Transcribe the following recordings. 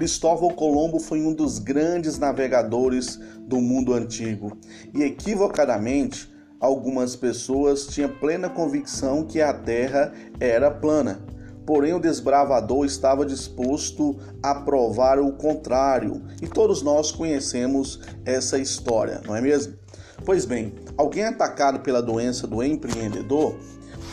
Cristóvão Colombo foi um dos grandes navegadores do mundo antigo e equivocadamente algumas pessoas tinham plena convicção que a Terra era plana. Porém, o desbravador estava disposto a provar o contrário, e todos nós conhecemos essa história, não é mesmo? Pois bem, alguém atacado pela doença do empreendedor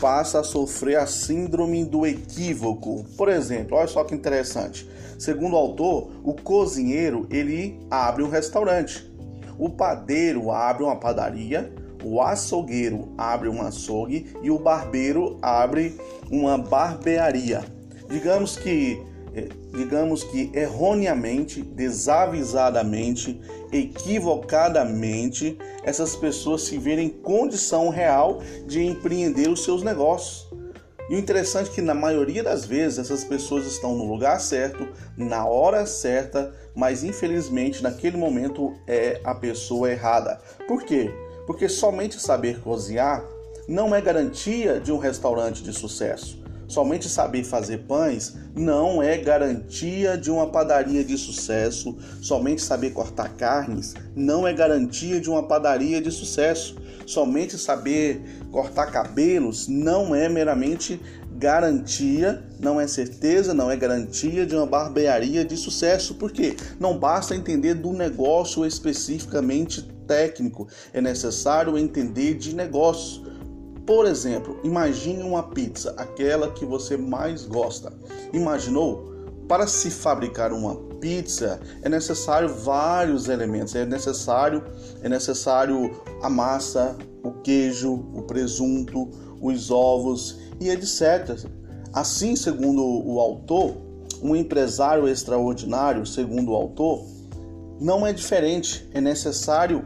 passa a sofrer a síndrome do equívoco. Por exemplo, olha só que interessante. Segundo o autor, o cozinheiro ele abre um restaurante, o padeiro abre uma padaria, o açougueiro abre um açougue e o barbeiro abre uma barbearia. Digamos que eh, digamos que erroneamente, desavisadamente, equivocadamente, essas pessoas se verem em condição real de empreender os seus negócios. E o interessante é que na maioria das vezes essas pessoas estão no lugar certo, na hora certa, mas infelizmente naquele momento é a pessoa errada. Por quê? Porque somente saber cozinhar não é garantia de um restaurante de sucesso. Somente saber fazer pães não é garantia de uma padaria de sucesso. Somente saber cortar carnes não é garantia de uma padaria de sucesso. Somente saber cortar cabelos não é meramente garantia, não é certeza, não é garantia de uma barbearia de sucesso. Porque não basta entender do negócio especificamente técnico, é necessário entender de negócio. Por exemplo, imagine uma pizza, aquela que você mais gosta. Imaginou? Para se fabricar uma pizza é necessário vários elementos. É necessário, é necessário a massa, o queijo, o presunto, os ovos e etc. Assim, segundo o autor, um empresário extraordinário, segundo o autor, não é diferente. É necessário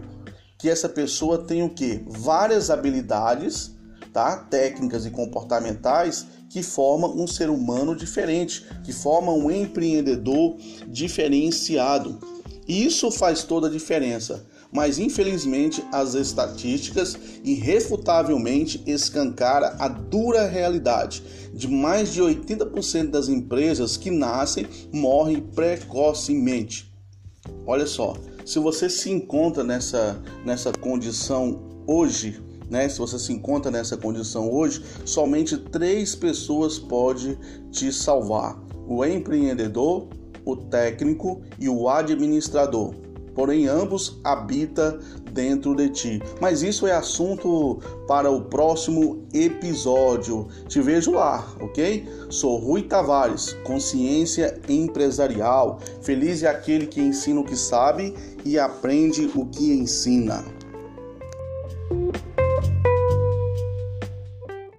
que essa pessoa tenha o que? Várias habilidades tá? técnicas e comportamentais que formam um ser humano diferente, que formam um empreendedor diferenciado. Isso faz toda a diferença. Mas infelizmente as estatísticas irrefutavelmente escancara a dura realidade de mais de 80% das empresas que nascem morrem precocemente. Olha só, se você se encontra nessa, nessa condição hoje, né? Se você se encontra nessa condição hoje, somente três pessoas podem te salvar: o empreendedor, o técnico e o administrador. Porém, ambos habitam dentro de ti. Mas isso é assunto para o próximo episódio. Te vejo lá, ok? Sou Rui Tavares, consciência empresarial. Feliz é aquele que ensina o que sabe e aprende o que ensina.